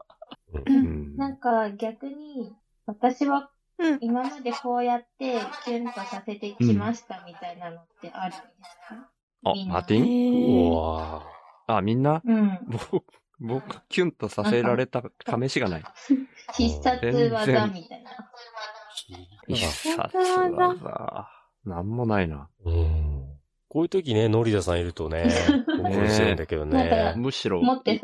うんなんか逆に、私はうん。今までこうやってキュンとさせてきましたみたいなのってあるんですか、あ、みんなマーティンうへーわあ、みんなうん。僕、僕、キュンとさせられた試しがない。必殺技みたいな。必ぁ殺技。なんもないな。うん。こういう時ね、ノリダさんいるとね、興奮するんだけどねね。むしろ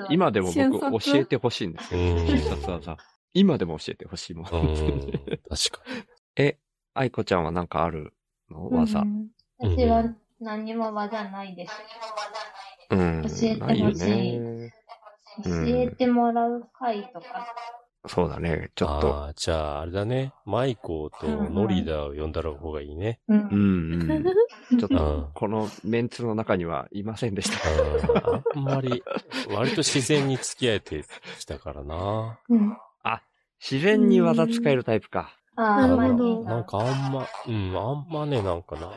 今でも瞬僕殺教えてほしいんですよ。うん必殺技。今でも教えてほしいもん。うん。確か [laughs] え、愛子ちゃんはなんかあるの？技う。ん私は何にも技ないです。うん。教えてほしいないよね。教うんえてもらう回とか。そうだね。ちに。ょっと。ああ、じゃあ、あれだね。マイコーとノリダを呼んだ方がいいね。う。うんんうん。ちょっうんと、このメンツの中にはいませんでした。うんあんまり、割と自然に付き合えてきたからな。うん。自然に技使えるタイプか。ああ、なまあるほどなんかあんま、うん、あんまね、なんかな、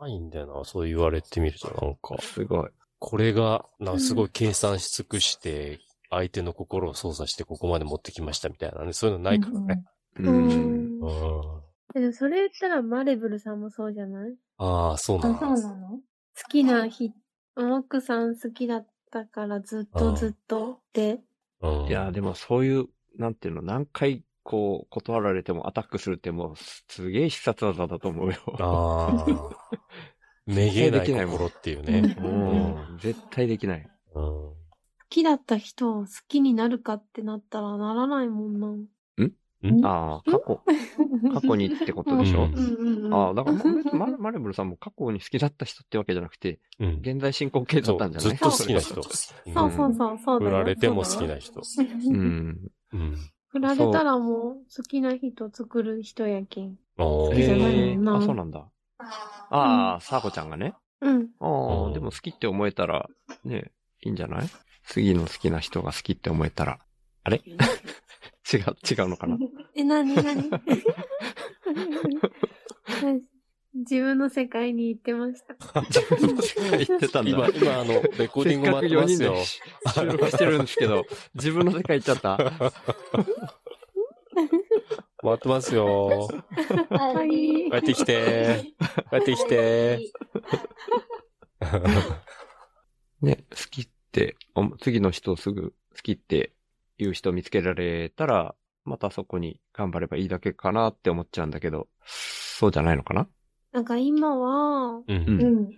ないんだよな。そう言われてみると、なんか、すごい。これが、なんかすごい計算し尽くして、相手の心を操作してここまで持ってきましたみたいなね。そういうのないからね。う。うんん。うん。でもそれ言ったらマレブルさんもそうじゃない？ああ、そうあ、なんだ。そうなの？好きな人、奥さん好きだったからずっとずっとで、うん。いや、でもそういう、なんていうの、何回こう、断られてもアタックするってもう、すげえ必殺技だと思うよ。ああ。[laughs] めげない心っていうね。うん。絶対できない。うん。好きだった人を好きになるかってなったらならないもんな。ああ、過去、過去にってことでしょ？うんうんうんうん。ああ、だからマ、ママレブルさんも過去に好きだった人ってわけじゃなくて、うん。現在進行形だったんじゃない？ずっと好きな人。そうそうそう、そうだよ振られても好きな人。う。ん。うん。振られたらもう好きな人作る人やけん。お好きじゃないえもんなー、あ、そうなんだ。ああ、さあこちゃんがね。うん。ああ、うんでも好きって思えたら、ね、いいんじゃない？次の好きな人が好きって思えたら。あれ？[laughs] 違う、違うのかな？え、なになに？[laughs] 自分の世界に行ってました。[laughs] 自分の世界行ってたんだ。今、今、あの、レコーディング待ってますよ。収録してるんですけど、[laughs] 自分の世界行っちゃった。待ってますよ。はい帰ってきて。帰ってきて。[laughs] ね、好きって、お次の人をすぐ好きって言う人見つけられたら、またそこに頑張ればいいだけかなって思っちゃうんだけど、そうじゃないのかな？なんか今は、う。うんうんん。好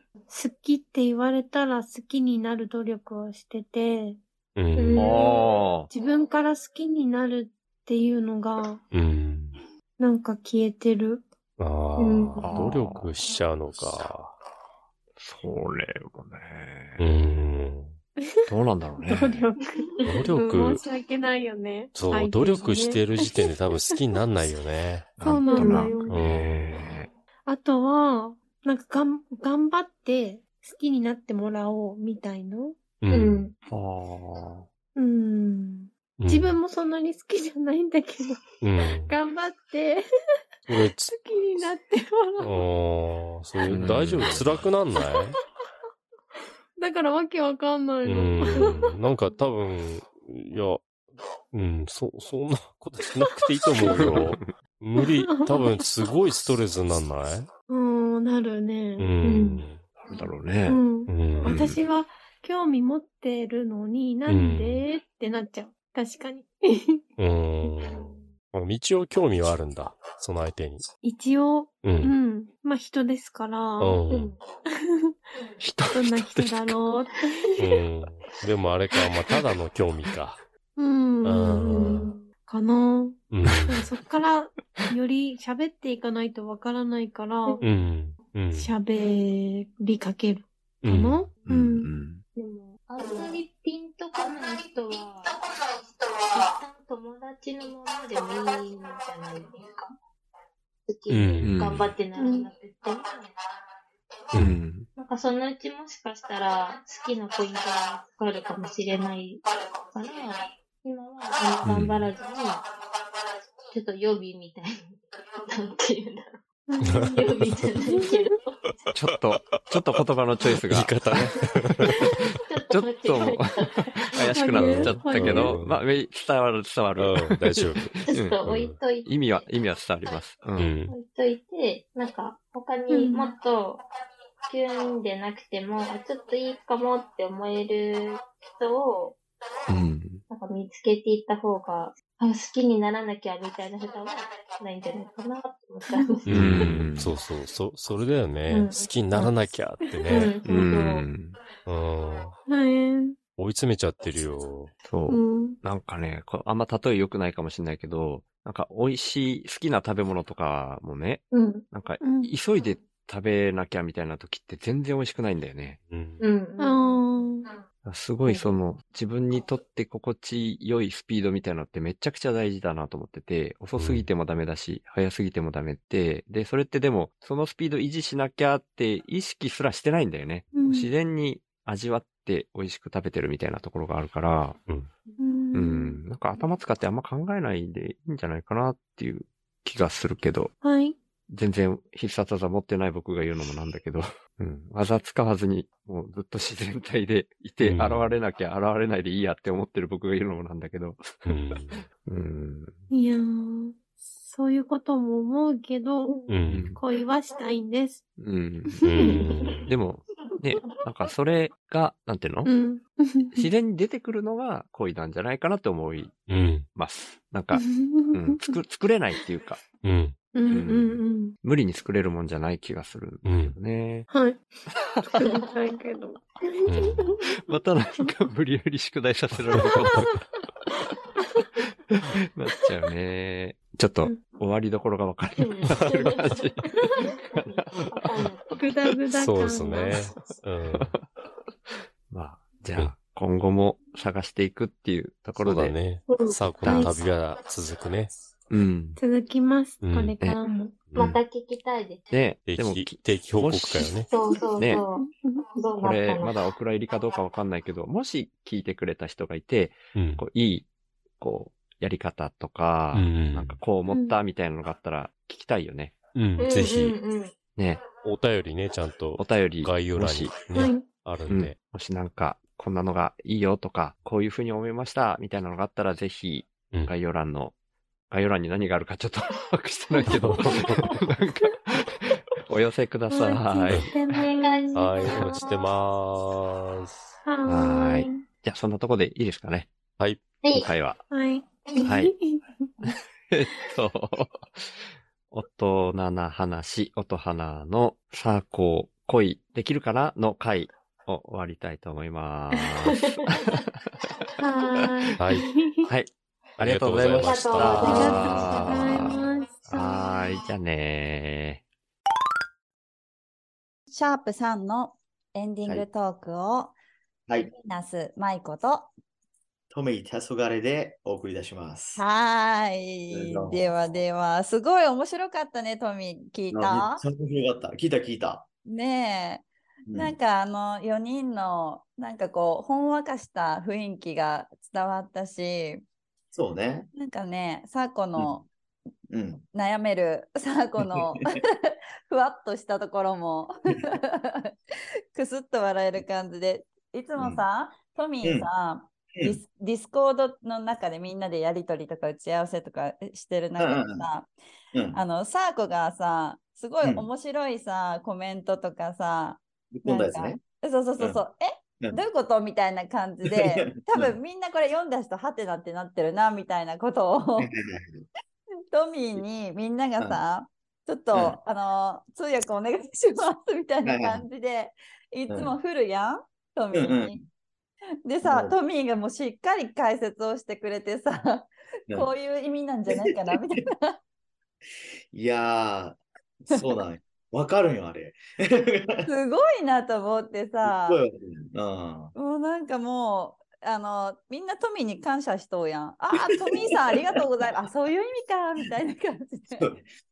きって言われたら好きになる努力をしてて、うん。あ自分から好きになるっていうのが、うん。なんか消えてる。あうんあ、努力しちゃうのか。それもうね、ん。どうなんだろうね。努力。努力申し訳ないよね。そう、努力してる時点で多分好きになんないよね。[laughs] そうなんだよねあとは、なんかがん、頑張って好きになってもらおうみたいのう。うんん。あうん。自分もそんなに好きじゃないんだけど、うん。頑張って好きになってもらおう。ああ、それ大丈夫？辛くなんない？[laughs] だからわけわかんなういの。ん。なんか多分、いや、うん、そ、そんなことしなくていいと思うよ。[laughs] 無理、[laughs] 多分すごいストレスになんない？うん、なるうね。ん。なんだろううね。ん。うん。私は興味持ってるのになんでってなっちゃう。確かに。うん。あ道を興味はあるんだ。その相手に。一応、う。うんん。まあ人ですから、うん。人 [laughs] どんな人だろうって。うん。でもあれか、まあ、ただの興味か。うん。うんかな。うん。そっからより喋っていかないとわからないから、うん。うん。喋りかけるかうんな。ううん。ん。でも、あんまりピンとこない人は、一旦友達のままでもいいんじゃないですか。好きに頑張ってならなくても、ううんん。なんかそのうちもしかしたら好きなポイントが見つかるかもしれないから、今は頑張らずに、ちょっと予備みたいに、なんていうんだろう。予備じゃないけど、ちょっと、ちょっと言葉のチョイスが言い方ね。ちょっと怪しくなっちゃったけど、うんまあ、伝わる、伝わる。うん、大丈夫。ちょっと置いといて。意味は、意味は伝わります。う。うんん。置いといて、なんか、他にもっと、キュンでなくても、あちょっといいかもって思える人を、うん。なんか見つけていった方が、あ好きにならなきゃみたいなことはないんじゃないかなって思ったんですうよ。ん。そうそう、そ、それだよね。うん好きにならなきゃってうん、ね。そうう。ん。うん。はい。追い詰めちゃってるよ。そうう。ん。なんかね、こあんま例え良くないかもしれないけど、なんか美味しい、好きな食べ物とかもね、うん。なんかうん急いで食べなきゃみたいな時って全然美味しくないんだよね。うん。うん。すごいその自分にとって心地良いスピードみたいなのってめちゃくちゃ大事だなと思ってて、遅すぎてもダメだし、早すぎてもダメって、で、それってでもそのスピード維持しなきゃって意識すらしてないんだよね。うん。自然に味わって美味しく食べてるみたいなところがあるから、う。うん。ん、なんか頭使ってあんま考えないでいいんじゃないかなっていう気がするけど、はい。全然必殺技持ってない僕が言うのもなんだけど、[laughs] うん、技使わずにもうずっと自然体でいて、うん現れなきゃ現れないでいいやって思ってる僕が言うのもなんだけど、うん。[laughs] うん、いやー、そういうことも思うけど、うん。恋はしたいんです。うん。うん。でも、ね、なんかそれが、なんていうの、うん。自然に出てくるのが恋なんじゃないかなと思いうん。ます。なんか、[laughs] うん、作、作れないっていうか、うん。うんうんうん。無理に作れるもんじゃない気がするんだけどね。はい。作りたいけど。またなんか無理やり宿題させられることなっちゃうね。ちょっと終わりどころが分かんなくなってる感じ。ぐだぐだ感そうですね。うん。まあ、じゃあ、今後も探していくっていうところで。そうだね。さあ、この旅が続くね。うん。続きます。こうんれからも。また聞きたいです。ね定でも、期、定期報告会をね。そうそうそう。ねどうこれ、なったのまだお蔵入りかどうかわかんないけど、もし聞いてくれた人がいて、うん。こういい、こう、やり方とか、うんなんかこう思ったみたいなのがあったら聞きたいよね。うん。ぜひ、うんうんうんね、お便りね、ちゃんとお便り、概要欄に、はいね、。あるうんんで。もしなんか、こんなのがいいよとか、こういうふうに思いました、みたいなのがあったら、ぜひ、うん概要欄の概要欄に何があるかちょっと把握してないけど、[laughs] なんか、お寄せください。はい、ます。落ちてまーす。はい。じゃあ、そんなとこでいいですかね。はい。はい。今回は。はい。はい。[laughs] えっと、大人な話、音花のさあこう、恋できるかなの回を終わりたいと思います。[laughs] はーい。はい。はい。ありがとうございました。ありがとうございまありしたがとうございます。はーい。じゃあねシャープ3のエンディングトークを、はいナス舞子と、トメイ黄昏でお送りいたします。はいぞ。ではでは、すごい面白かったね、トミー。聞いた面白かった。聞いた聞いた。ねえ。うんなんかあの4人のなんかこうほんわかした雰囲気が伝わったしそうね。なんかねサーコのうん。悩めるサーコの [laughs] ふわっとしたところも [laughs] くすっと笑える感じで。いつもさ、トミーさ、ディスディスコードの中でみんなでやり取りとか打ち合わせとかしてる中でさ、うん。あのサーコがさすごいうん。面白いさ、コメントとかさね。そうそうそうそう、えうんどういうこと？みたいな感じで多分みんなこれ読んだ人はてなってなってるなみたいなことをトミーにみんながさ、ちょっと、うん。あの通訳お願いしますみたいな感じで、いつも振るやん、トミーに。でさ、うん。トミーがもうしっかり解説をしてくれてさ、うん。こういう意味なんじゃないかなみたいな。いやー、そうだね。わかるよ、あれ。す [laughs] すごいなと思ってさ、うん。もうなんかもう、あの、みんなトミーに感謝しとうやん。ああ、トミーさんありがとうございます。あ、そういう意味か、みたいな感じで。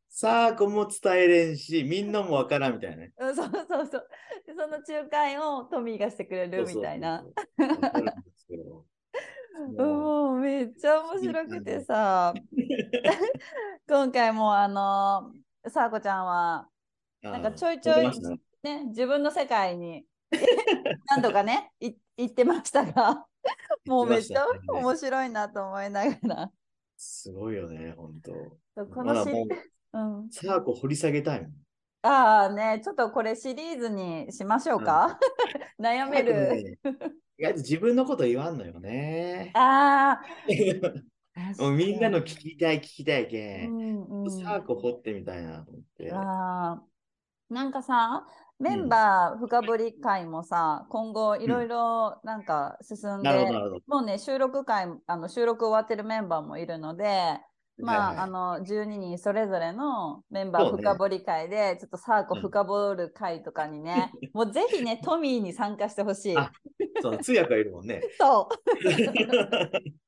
さあ、こも伝えれんし、みんなもわからんみたいなね。うんそうそうそう。でその仲介をトミーがしてくれるみたいな。もうめっちゃ面白くてさ、[laughs] 今回もあの、さあこちゃんは、なんかちょいちょいねね、自分の世界に [laughs] 何度かね、い行ってましたが、もうめっちゃ面白いなと思いながら。すごいよね、ほんと。このし、まだもううん、さあ、こう掘り下げたい。ああね、ちょっとこれシリーズにしましょうか？[laughs] 悩める。ね意外と自分のこと言わんのよね。ああ、[laughs] もうみんなの聞きたい聞きたいけ。うんんうん。さあ、こう掘ってみたいなと思って。あーなんかさ、メンバー深掘り会もさ、今後いろいろなんか進んで、なるほど、なるほど。もうね、収録会、あの収録終わってるメンバーもいるので、まあ、はいはいあの、12人それぞれのメンバー深掘り会で、ちょっとサーコうん深掘る会とかにね、[laughs] もうぜひね、トミーに参加してほしい。あそう、通訳がいるもんね。[laughs] そう。[laughs]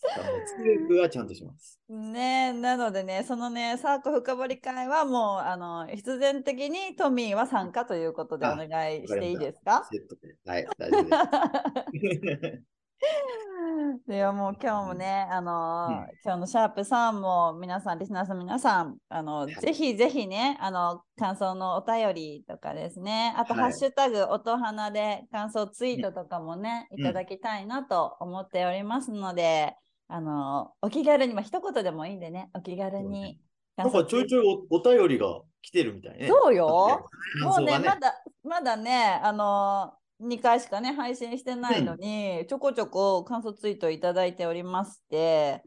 通訳はちゃんとします。ねなのでね、そのね、サーコ深掘り会はもう、あの、必然的にトミーは参加ということでおあ願いしていいですか？セットで。はい、大丈夫です。[laughs] ではもう今日もね、あのーうん。今日のシャープさんも皆さん、リスナーさん皆さん、あの、い。ぜひぜひね、あの、感想のお便りとかですね、あと、はい。ハッシュタグ、音花で感想ツイートとかもね、うん。いただきたいなと思っておりますので、あの、お気軽に、まあ、一言でもいいんでね、お気軽になんかちょいちょいおお便りが来てるみたいね。そうよ。もうね、感想がまだ、まだね、あのー、2回しかね、配信してないのに、ちょこちょこ感想ツイートいただいておりまして、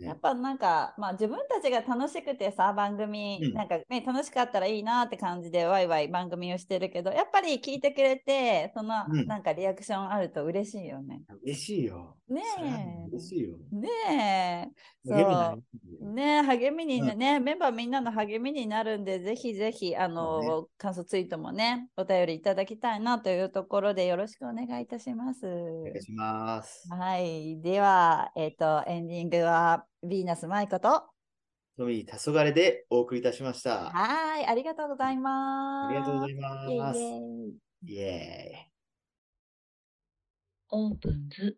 やっぱなんか、まあ自分たちが楽しくてさ、番組、うんなんかね、楽しかったらいいなって感じでワイワイ番組をしてるけど、やっぱり聞いてくれて、そのうんなんかリアクションあると嬉しいよね。嬉しいよ。ねえ嬉しいよ。ねえ。励みになるね励みにうね、ねメンバーみんなの励みになるんで、ぜひぜひ、あそうの、感想ツイートもね、お便りいただきたいなというところでよろしくお願いいたします。お願いします。はい。では、えっ、と、エンディングは、ヴィーナス舞子と、トミー、黄昏でお送りいたしました。はい、ありがとうございます。ありがとうございイます。エイエイイエオープンズ。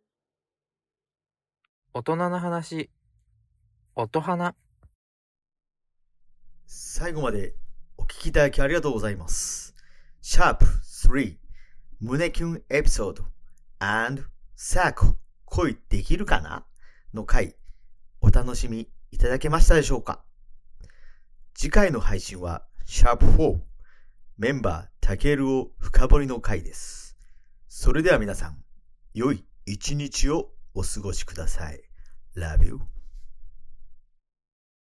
大人の話、音花。最後までお聞きいただきありがとうございます。シャープ3胸キュンエピソード。and サーク恋できるかな？の回。お楽しみいただけましたでしょうか？次回の配信はシャープ4メンバータケルを深掘りの回です。それでは皆さん、良い一日を。お過ごしください。Love you.